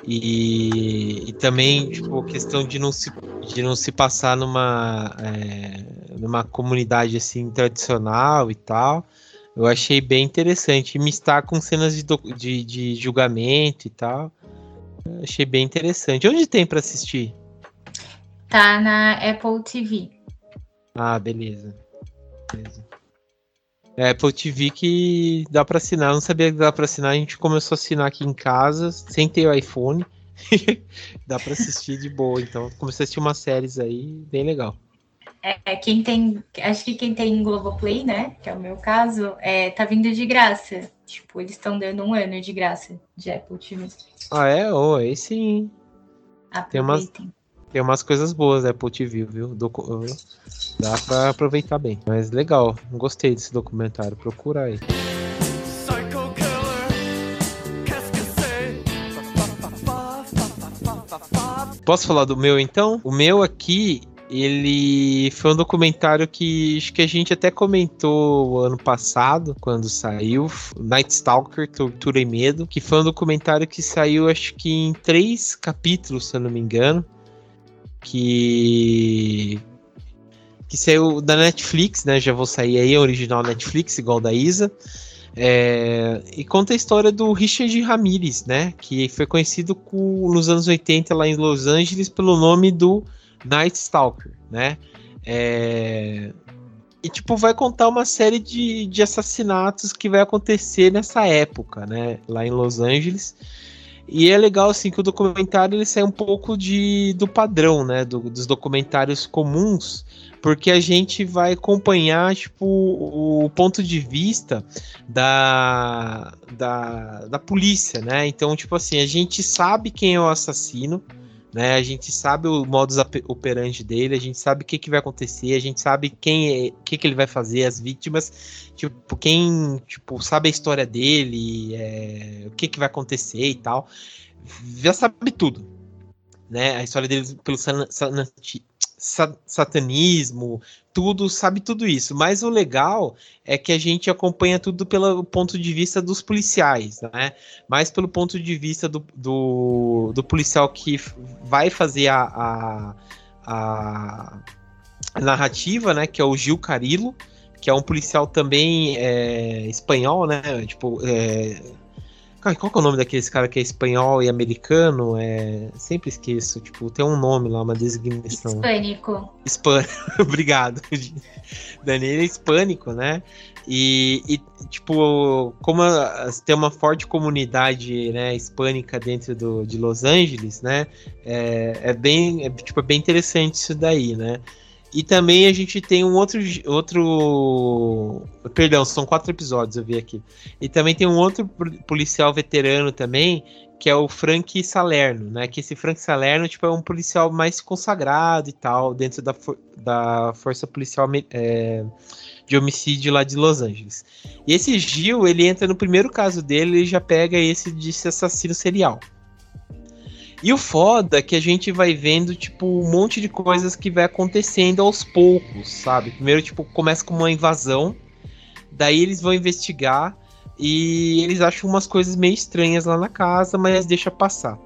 E, e também, tipo, a questão de não se, de não se passar numa, é, numa comunidade assim tradicional e tal. Eu achei bem interessante. Me está com cenas de, de, de julgamento e tal. Eu achei bem interessante. Onde tem para assistir? Tá na Apple TV. Ah, beleza. Beleza. É Apple TV que dá para assinar. Eu não sabia que dá para assinar. A gente começou a assinar aqui em casa, sem ter o iPhone. dá para assistir de boa. Então, comecei a assistir umas séries aí, bem legal. É, quem tem, acho que quem tem Globoplay, né, que é o meu caso, é, tá vindo de graça. Tipo, eles estão dando um ano de graça de Apple TV. Ah, é? Oh, aí sim. Tem umas, tem umas coisas boas da Apple TV, viu? Dá pra aproveitar bem. Mas legal, gostei desse documentário. Procura aí. Posso falar do meu então? O meu aqui Ele foi um documentário que acho que a gente até comentou ano passado, quando saiu, Night Stalker, Tortura e Medo, que foi um documentário que saiu acho que em três capítulos, se eu não me engano, que que saiu da Netflix, né? Já vou sair aí, original Netflix, igual da Isa. É, e conta a história do Richard Ramirez, né? Que foi conhecido com, nos anos 80 lá em Los Angeles pelo nome do Night Stalker, né? É, e tipo, vai contar uma série de, de assassinatos que vai acontecer nessa época, né? Lá em Los Angeles. E é legal, assim, que o documentário ele sai um pouco de, do padrão, né? Do, dos documentários comuns porque a gente vai acompanhar tipo o ponto de vista da, da, da polícia, né? Então, tipo assim, a gente sabe quem é o assassino, né? A gente sabe o modus operandi dele, a gente sabe o que, que vai acontecer, a gente sabe quem é, o que, que ele vai fazer, as vítimas, tipo, quem tipo, sabe a história dele, é, o que, que vai acontecer e tal. Já sabe tudo, né? A história dele pelo satanismo, tudo, sabe tudo isso. Mas o legal é que a gente acompanha tudo pelo ponto de vista dos policiais, né? Mais pelo ponto de vista do, do, do policial que vai fazer a, a, a, narrativa, né? Que é o Gil Carilo, que é um policial também é, espanhol, né? Tipo, é, qual que é o nome daqueles cara que é espanhol e americano? É... Sempre esqueço. Tipo, tem um nome lá, uma designação. Hispânico. Hispânico. Obrigado. Daniel é hispânico, né? E, e, tipo, como tem uma forte comunidade né, hispânica dentro do, de Los Angeles, né? É, é bem, é, tipo, é bem interessante isso daí, né? E também a gente tem um outro, outro. Perdão, são quatro episódios, eu vi aqui. E também tem um outro policial veterano também, que é o Frank Salerno, né? Que esse Frank Salerno tipo, é um policial mais consagrado e tal, dentro da, for da força policial é, de homicídio lá de Los Angeles. E esse Gil, ele entra no primeiro caso dele e já pega esse de assassino serial. E o foda é que a gente vai vendo, tipo, um monte de coisas que vai acontecendo aos poucos, sabe? Primeiro, tipo, começa com uma invasão, daí eles vão investigar e eles acham umas coisas meio estranhas lá na casa, mas deixa passar.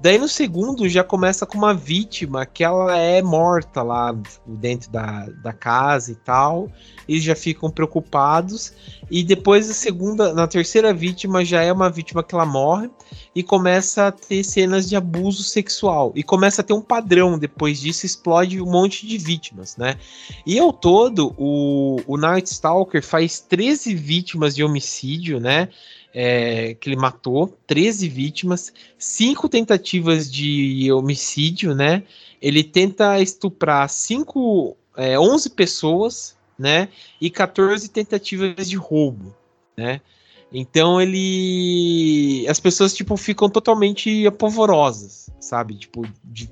Daí no segundo já começa com uma vítima que ela é morta lá dentro da, da casa e tal. Eles já ficam preocupados. E depois a segunda, na terceira vítima já é uma vítima que ela morre e começa a ter cenas de abuso sexual. E começa a ter um padrão. Depois disso explode um monte de vítimas, né? E ao todo, o, o Night Stalker faz 13 vítimas de homicídio, né? É, que ele matou 13 vítimas, cinco tentativas de homicídio, né? Ele tenta estuprar cinco, é, 11 pessoas, né? E 14 tentativas de roubo, né? Então ele. As pessoas, tipo, ficam totalmente apavorosas, sabe? Tipo, de,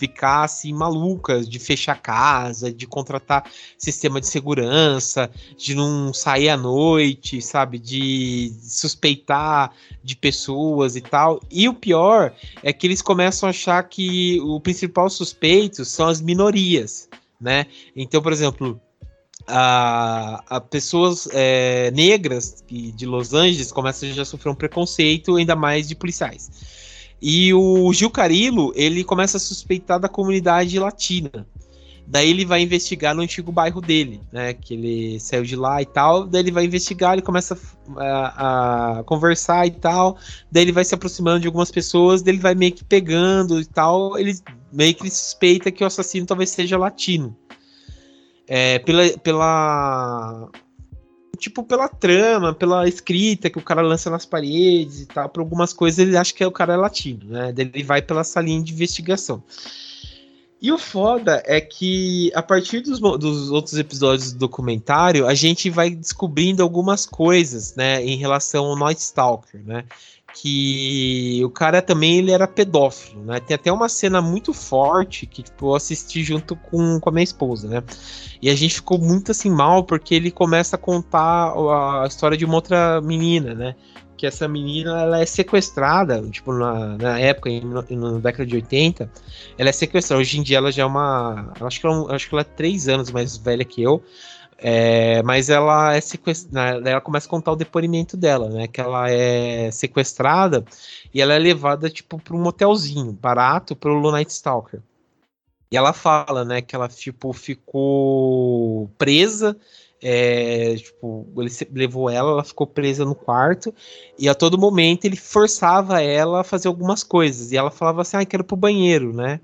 ficar assim malucas de fechar casa, de contratar sistema de segurança, de não sair à noite, sabe, de suspeitar de pessoas e tal. E o pior é que eles começam a achar que o principal suspeito são as minorias, né? Então, por exemplo, a, a pessoas é, negras de Los Angeles começam a já sofrer um preconceito, ainda mais de policiais. E o Gil Carilo, ele começa a suspeitar da comunidade latina. Daí ele vai investigar no antigo bairro dele, né? Que ele saiu de lá e tal. Daí ele vai investigar, ele começa a, a conversar e tal. Daí ele vai se aproximando de algumas pessoas, daí ele vai meio que pegando e tal. Ele meio que suspeita que o assassino talvez seja latino. É, pela, pela tipo, pela trama, pela escrita que o cara lança nas paredes e tal, por algumas coisas ele acha que é o cara é latino, né? Ele vai pela salinha de investigação. E o foda é que a partir dos, dos outros episódios do documentário, a gente vai descobrindo algumas coisas, né, em relação ao Night Stalker, né? Que o cara também ele era pedófilo, né? Tem até uma cena muito forte que tipo, eu assisti junto com, com a minha esposa, né? E a gente ficou muito assim mal porque ele começa a contar a história de uma outra menina, né? porque essa menina ela é sequestrada, tipo, na, na época, em, na década de 80, ela é sequestrada. Hoje em dia ela já é uma. Acho que ela, acho que ela é três anos mais velha que eu. É, mas ela é sequestrada, ela começa a contar o depoimento dela, né? Que ela é sequestrada e ela é levada, tipo, para um motelzinho barato pelo Night Stalker. E ela fala, né, que ela, tipo, ficou presa é, tipo, ele levou ela, ela ficou presa no quarto, e a todo momento ele forçava ela a fazer algumas coisas. E ela falava assim: Ah, quero pro banheiro, né?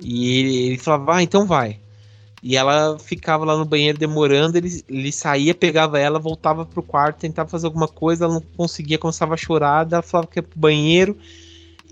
E ele falava: Ah, então vai. E ela ficava lá no banheiro demorando, ele, ele saía, pegava ela, voltava pro quarto, tentava fazer alguma coisa, ela não conseguia, começava a chorar, ela falava que ia pro banheiro.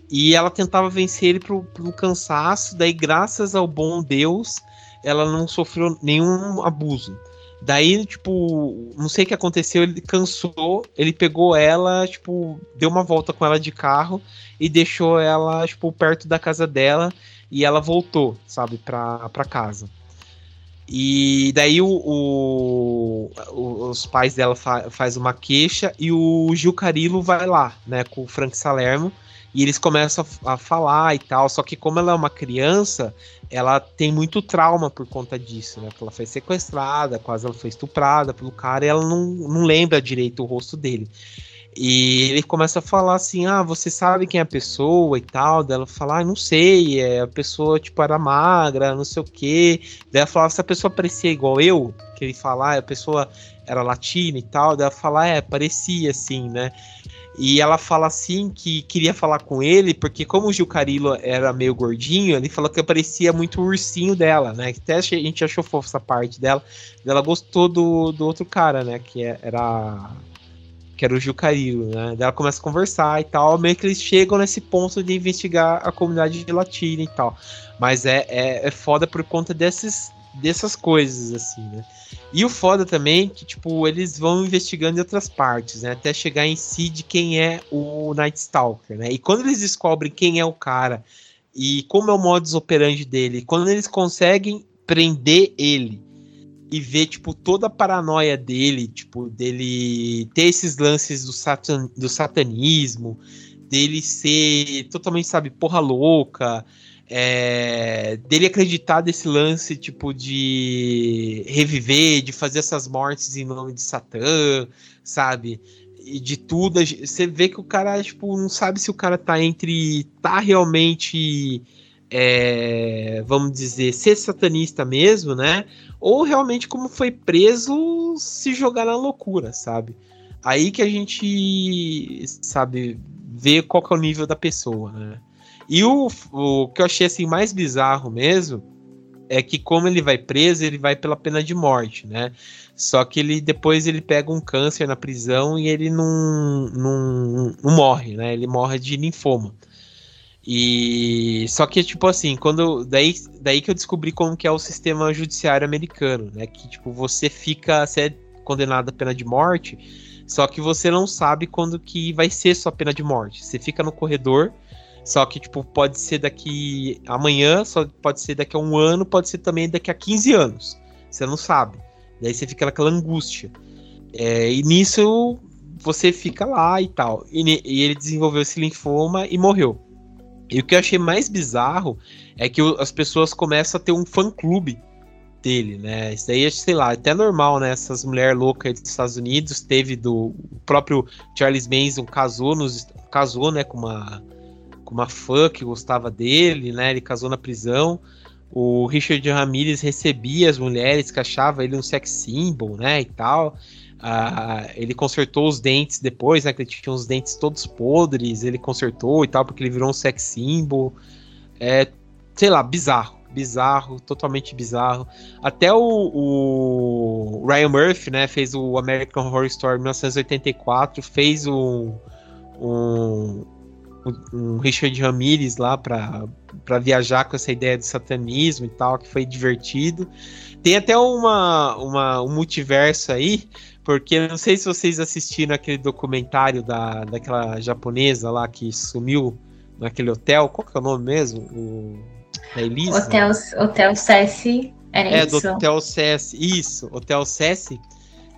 E ela tentava vencer ele pro, pro cansaço, daí, graças ao bom Deus, ela não sofreu nenhum abuso. Daí, tipo, não sei o que aconteceu, ele cansou, ele pegou ela, tipo, deu uma volta com ela de carro e deixou ela, tipo, perto da casa dela e ela voltou, sabe, pra, pra casa. E daí o, o, os pais dela fa faz uma queixa e o Gil Carilo vai lá, né, com o Frank Salermo e eles começam a, a, falar e tal. Só que como ela é uma criança, ela tem muito trauma por conta disso, né? Porque ela foi sequestrada, quase ela foi estuprada pelo cara e ela não, não lembra direito o rosto dele. E ele começa a falar assim: Ah, você sabe quem é a pessoa e tal. Daí ela fala: Ah, não sei, é, a pessoa tipo era magra, não sei o quê. Daí ela fala: Se a pessoa parecia igual eu, que ele fala, ah, a pessoa era latina e tal. Daí ela fala: É, parecia assim, né? E ela fala assim que queria falar com ele, porque como o Gil Carilo era meio gordinho, ele falou que parecia muito o ursinho dela, né? Até a gente achou fofo essa parte dela. Ela gostou do, do outro cara, né? Que é, era. Que era o Gil Carilo, né? Daí ela começa a conversar e tal. Meio que eles chegam nesse ponto de investigar a comunidade latina e tal. Mas é, é, é foda por conta desses, dessas coisas, assim, né? E o foda também é que, tipo, eles vão investigando em outras partes, né? Até chegar em si de quem é o Night Stalker, né? E quando eles descobrem quem é o cara e como é o modus operandi dele, quando eles conseguem prender ele e ver, tipo, toda a paranoia dele, tipo, dele ter esses lances do, satan, do satanismo, dele ser totalmente, sabe, porra louca, é, dele acreditar desse lance, tipo, de reviver, de fazer essas mortes em nome de Satã, sabe? E de tudo. Você vê que o cara, tipo, não sabe se o cara tá entre. tá realmente. É, vamos dizer, ser satanista mesmo, né? Ou realmente, como foi preso, se jogar na loucura, sabe? Aí que a gente, sabe, vê qual que é o nível da pessoa, né? E o, o que eu achei assim mais bizarro mesmo é que como ele vai preso, ele vai pela pena de morte, né? Só que ele depois ele pega um câncer na prisão e ele não, não, não morre, né? Ele morre de linfoma. E só que tipo assim, quando daí, daí que eu descobri como que é o sistema judiciário americano, né? Que tipo você fica, você é condenado à pena de morte, só que você não sabe quando que vai ser sua pena de morte. Você fica no corredor só que, tipo, pode ser daqui amanhã, só pode ser daqui a um ano, pode ser também daqui a 15 anos. Você não sabe. Daí você fica naquela angústia. É, e nisso você fica lá e tal. E, e, ele desenvolveu esse linfoma e morreu. E o que eu achei mais bizarro é que as pessoas começam a ter um fã-clube dele, né? Isso daí, sei lá, até normal, né? Essas mulheres loucas dos Estados Unidos, teve do próprio Charles Manson casou, nos, casou né, com uma com uma fã que gostava dele, né? Ele casou na prisão. O Richard Ramirez recebia as mulheres que achava ele um sex symbol, né? E tal. Ah, ele consertou os dentes depois, né? Que ele tinha os dentes todos podres, ele consertou e tal, porque ele virou um sex symbol. É, sei lá, bizarro. Bizarro, totalmente bizarro. Até o, o Ryan Murphy, né? Fez o American Horror Story 1984, fez um, um um Richard Ramirez lá para viajar com essa ideia de satanismo e tal, que foi divertido. Tem até uma, uma, um multiverso aí, porque não sei se vocês assistiram aquele documentário da, daquela japonesa lá que sumiu naquele hotel. Qual que é o nome mesmo? O, da Elisa? Hotel, hotel Cessi. Era é, isso. do Hotel Cessi. Isso, Hotel Cessi.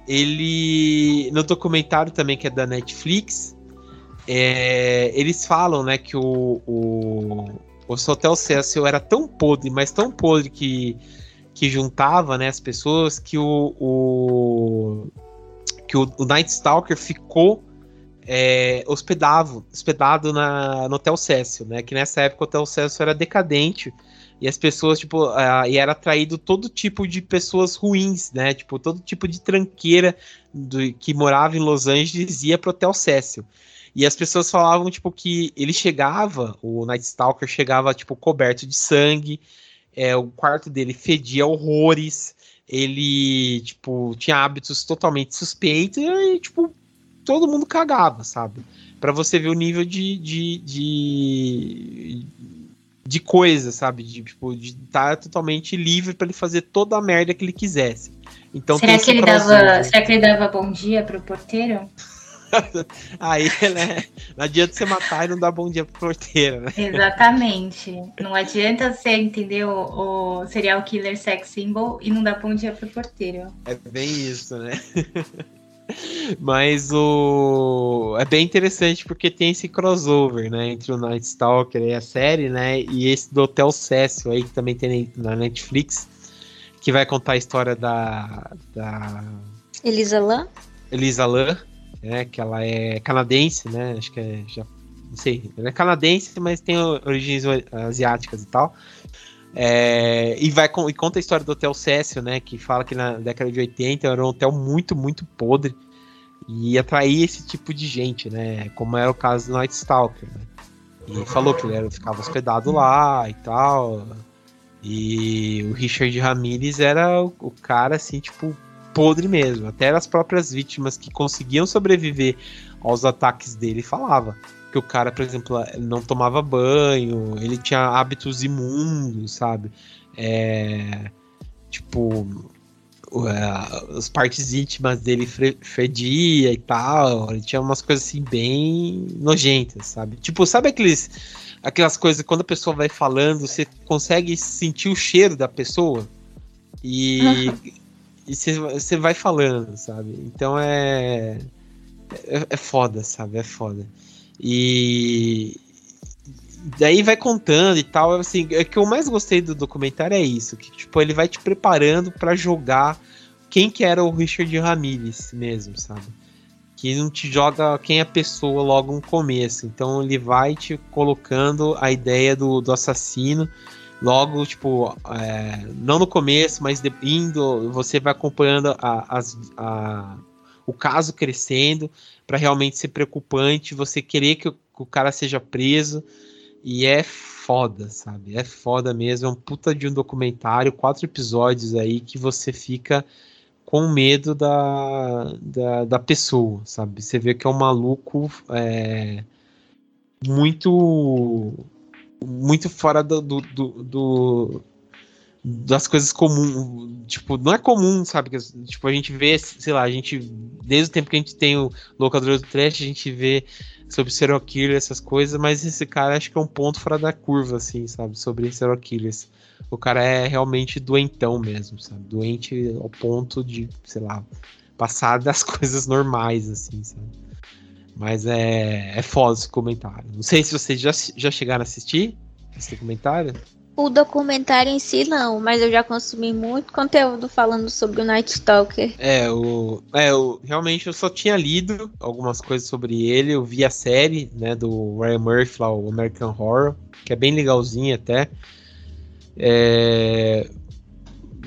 Ele. No documentário também, que é da Netflix, é, eles falam, né, que o, o, o Hotel Cecil era tão podre, mas tão podre que, que juntava, né, as pessoas, que o, o que o, o Night Stalker ficou é, hospedado, hospedado na, no Hotel Cecil, né, que nessa época o Hotel Cecil era decadente, e as pessoas, tipo, uh, e era atraído todo tipo de pessoas ruins, né? Tipo, todo tipo de tranqueira do, que morava em Los Angeles ia pro Hotel Cecil. E as pessoas falavam, tipo, que ele chegava, o Night Stalker chegava, tipo, coberto de sangue, é, o quarto dele fedia horrores, ele, tipo, tinha hábitos totalmente suspeitos e, tipo, todo mundo cagava, sabe? Para você ver o nível de, de, de, de coisa, sabe? De, tipo, de estar tá totalmente livre para ele fazer toda a merda que ele quisesse. Então, será, que ele dava, será que ele dava bom dia pro porteiro? Aí, né? Não adianta você matar e não dar bom dia pro porteiro, né? Exatamente. Não adianta você entender o, o serial killer sex symbol e não dar bom dia pro porteiro. É bem isso, né? Mas o é bem interessante porque tem esse crossover, né, entre o Night Stalker e a série, né, e esse do Hotel Cecil aí que também tem na Netflix, que vai contar a história da da Elisa Lam. Elisa Lam, né, que ela é canadense, né? Acho que é já não sei, ela é canadense, mas tem origens asiáticas e tal. É, e vai e conta a história do Hotel Cecil, né? Que fala que na década de 80 era um hotel muito, muito podre e atrair esse tipo de gente, né? Como era o caso do Night Stalker. Né? E falou que ele era, ficava hospedado lá e tal. E o Richard Ramirez era o, o cara assim, tipo, podre mesmo. Até as próprias vítimas que conseguiam sobreviver aos ataques dele falava que o cara, por exemplo, não tomava banho, ele tinha hábitos imundos, sabe? É, tipo, as partes íntimas dele fedia e tal. Ele tinha umas coisas assim bem nojentas, sabe? Tipo, sabe aqueles aquelas coisas quando a pessoa vai falando, você consegue sentir o cheiro da pessoa? E e você vai falando, sabe? Então é, é, é foda, sabe? É foda. E daí vai contando e tal, assim, o que eu mais gostei do documentário é isso, que tipo, ele vai te preparando para jogar quem que era o Richard Ramirez mesmo, sabe? Que não te joga quem é a pessoa logo no começo. Então ele vai te colocando a ideia do, do assassino logo, tipo, é, não no começo, mas de, indo, você vai acompanhando a, a, o caso crescendo para realmente ser preocupante, você querer que o, que o, cara seja preso, e é foda, sabe? É foda mesmo, é um puta de um documentário, quatro episódios aí que você fica com medo da, da, da pessoa, sabe? Você vê que é um maluco é, muito muito fora do, do, do, do das coisas comuns, tipo, não é comum, sabe? Tipo, a gente vê, sei lá, a gente, desde o tempo que a gente tem o locador do trash, a gente vê sobre serial killer, essas coisas, mas esse cara acho que é um ponto fora da curva, assim, sabe? Sobre serial killers. O cara é realmente doentão mesmo, sabe? Doente ao ponto de, sei lá, passar das coisas normais, assim, sabe? Mas é, é foda esse comentário. Não sei se vocês já, já chegaram a assistir esse documentário. O documentário em si não, mas eu já consumi muito conteúdo falando sobre o Night Stalker. É, o, é, o, realmente eu só tinha lido algumas coisas sobre ele, eu vi a série, né, do Ryan Murphy lá, o American Horror, que é bem legalzinha até. É,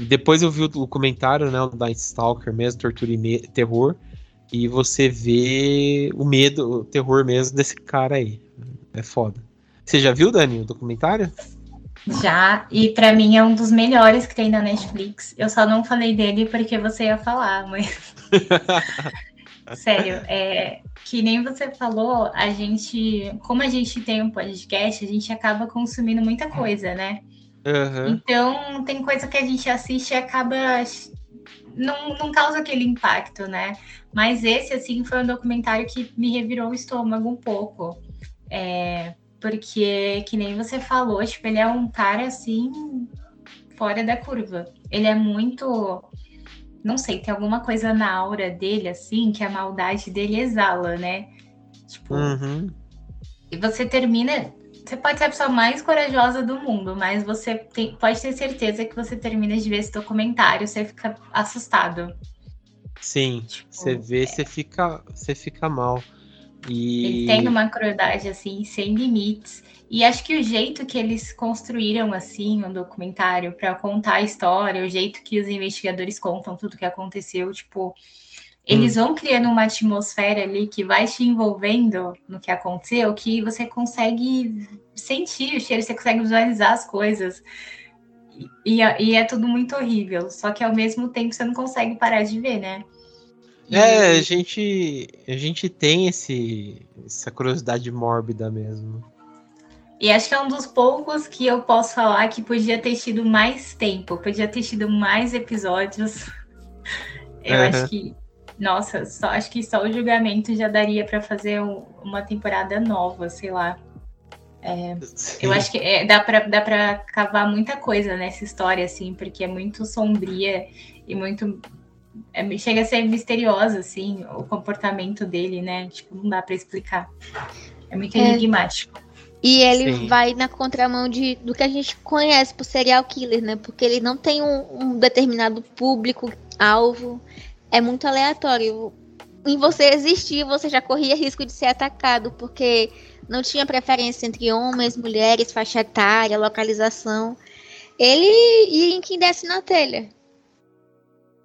depois eu vi o documentário, né, o Night Stalker mesmo, Tortura e Terror e você vê o medo, o terror mesmo desse cara aí. É foda. Você já viu, Dani, o documentário? Já, e para mim é um dos melhores que tem na Netflix. Eu só não falei dele porque você ia falar, mas. Sério, é, que nem você falou, a gente, como a gente tem um podcast, a gente acaba consumindo muita coisa, né? Uhum. Então, tem coisa que a gente assiste e acaba não, não causa aquele impacto, né? Mas esse, assim, foi um documentário que me revirou o estômago um pouco. É, porque, que nem você falou, tipo, ele é um cara, assim, fora da curva. Ele é muito... Não sei, tem alguma coisa na aura dele, assim, que a maldade dele exala, né? Tipo, uhum. e você termina. Você pode ser a pessoa mais corajosa do mundo, mas você tem, pode ter certeza que você termina de ver esse documentário, você fica assustado. Sim, tipo, você vê, é... você fica, você fica mal. E... Ele tem uma crueldade assim, sem limites. E acho que o jeito que eles construíram assim o documentário para contar a história, o jeito que os investigadores contam tudo que aconteceu, tipo, eles hum. vão criando uma atmosfera ali que vai te envolvendo no que aconteceu, que você consegue sentir o cheiro, você consegue visualizar as coisas. E, e é tudo muito horrível. Só que ao mesmo tempo você não consegue parar de ver, né? É, a gente, a gente tem esse, essa curiosidade mórbida mesmo. E acho que é um dos poucos que eu posso falar que podia ter tido mais tempo, podia ter tido mais episódios. Eu uhum. acho que, nossa, só acho que só o julgamento já daria para fazer um, uma temporada nova, sei lá. É, eu acho que é, dá para dá para cavar muita coisa nessa história, assim, porque é muito sombria e muito é, chega a ser misteriosa, assim, o comportamento dele, né? Tipo, não dá para explicar. É muito é. enigmático. E ele Sim. vai na contramão de, do que a gente conhece por serial killer, né? Porque ele não tem um, um determinado público-alvo. É muito aleatório. Em você existir, você já corria risco de ser atacado, porque não tinha preferência entre homens, mulheres, faixa etária, localização. Ele ia em quem desce na telha.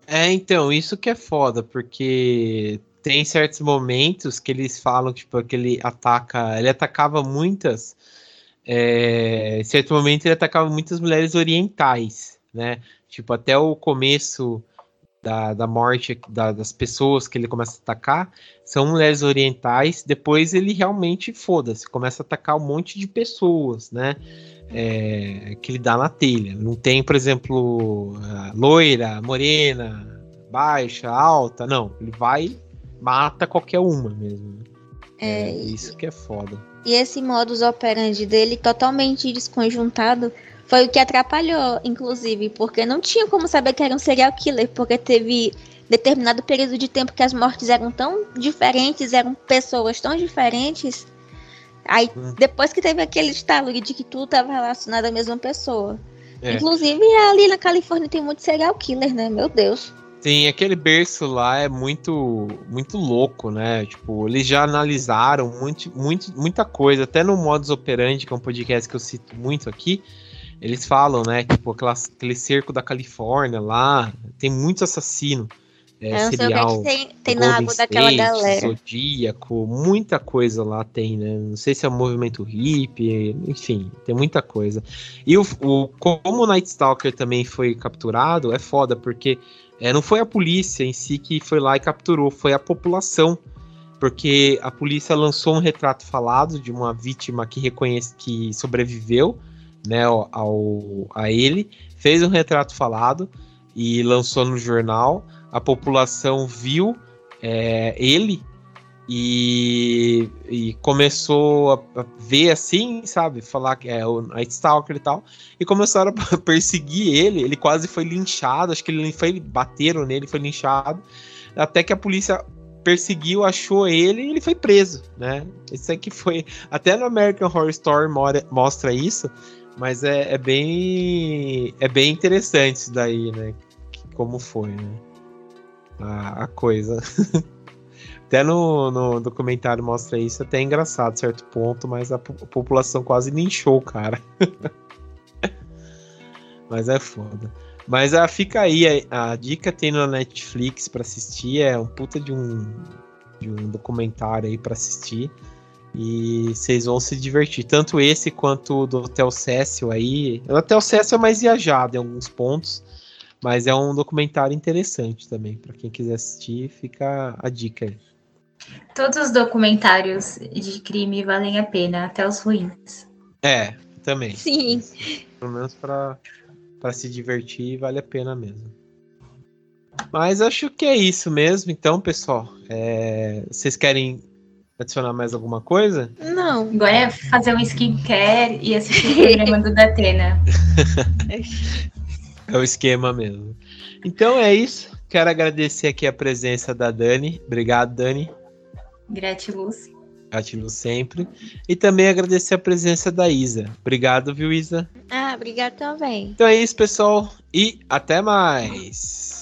É, então, isso que é foda, porque tem certos momentos que eles falam, tipo, que ele ataca. Ele atacava muitas. É, em certo momento ele atacava muitas mulheres orientais, né? Tipo, até o começo da, da morte da, das pessoas que ele começa a atacar são mulheres orientais. Depois ele realmente foda-se, começa a atacar um monte de pessoas, né? é, que ele dá na telha. Não tem, por exemplo, loira, morena, baixa, alta. Não, ele vai mata qualquer uma mesmo. É, é isso que é foda. E esse modus operandi dele totalmente desconjuntado foi o que atrapalhou, inclusive, porque não tinha como saber que era um serial killer, porque teve determinado período de tempo que as mortes eram tão diferentes, eram pessoas tão diferentes, Aí, hum. depois que teve aquele estalo de que tudo estava relacionado à mesma pessoa. É. Inclusive, ali na Califórnia tem muito serial killer, né? Meu Deus. Sim, aquele berço lá é muito muito louco, né? Tipo, eles já analisaram muito, muito, muita coisa, até no Modus Operandi, que é um podcast que eu cito muito aqui, eles falam, né? Tipo, aquele cerco da Califórnia lá, tem muito assassino é, eu serial. tem, tem na água State, daquela galera. Zodíaco, muita coisa lá tem, né? Não sei se é o movimento hippie, enfim, tem muita coisa. E o, o como o Night Stalker também foi capturado, é foda, porque é, não foi a polícia em si que foi lá e capturou, foi a população. Porque a polícia lançou um retrato falado de uma vítima que reconhece que sobreviveu, né, ao, a ele, fez um retrato falado e lançou no jornal a população viu é, ele e, e, começou a, ver assim, sabe? Falar que é o Night Stalker e tal. E começaram a perseguir ele. Ele quase foi linchado. Acho que ele foi. Bateram nele, foi linchado. Até que a polícia perseguiu, achou ele e ele foi preso, né? Isso aqui foi. Até no American Horror Story mostra isso. Mas é, é bem. É bem interessante isso daí, né? Como foi, né? a, a coisa. até no, no documentário mostra isso, até é engraçado, certo ponto, mas a, a população quase linchou o cara. mas é foda. Mas ah, fica aí, a, a dica tem na Netflix para assistir, é um puta de um, de um documentário aí para assistir. E vocês vão se divertir. Tanto esse quanto o do Hotel Cecil aí. O Hotel Cecil é mais viajado em alguns pontos. Mas é um documentário interessante também. Para quem quiser assistir, fica a dica aí. Todos os documentários de crime valem a pena, até os ruins. É, também. Sim. Pelo menos para se divertir, vale a pena mesmo. Mas acho que é isso mesmo, então, pessoal. É... Vocês querem adicionar mais alguma coisa? Não. Agora é fazer um skincare e assistir o programa do Datena. É o esquema mesmo. Então é isso. Quero agradecer aqui a presença da Dani. Obrigado, Dani. Gratiluz. Ativo sempre. E também agradecer a presença da Isa. Obrigado, viu, Isa? Ah, obrigado também. Então é isso, pessoal. E até mais.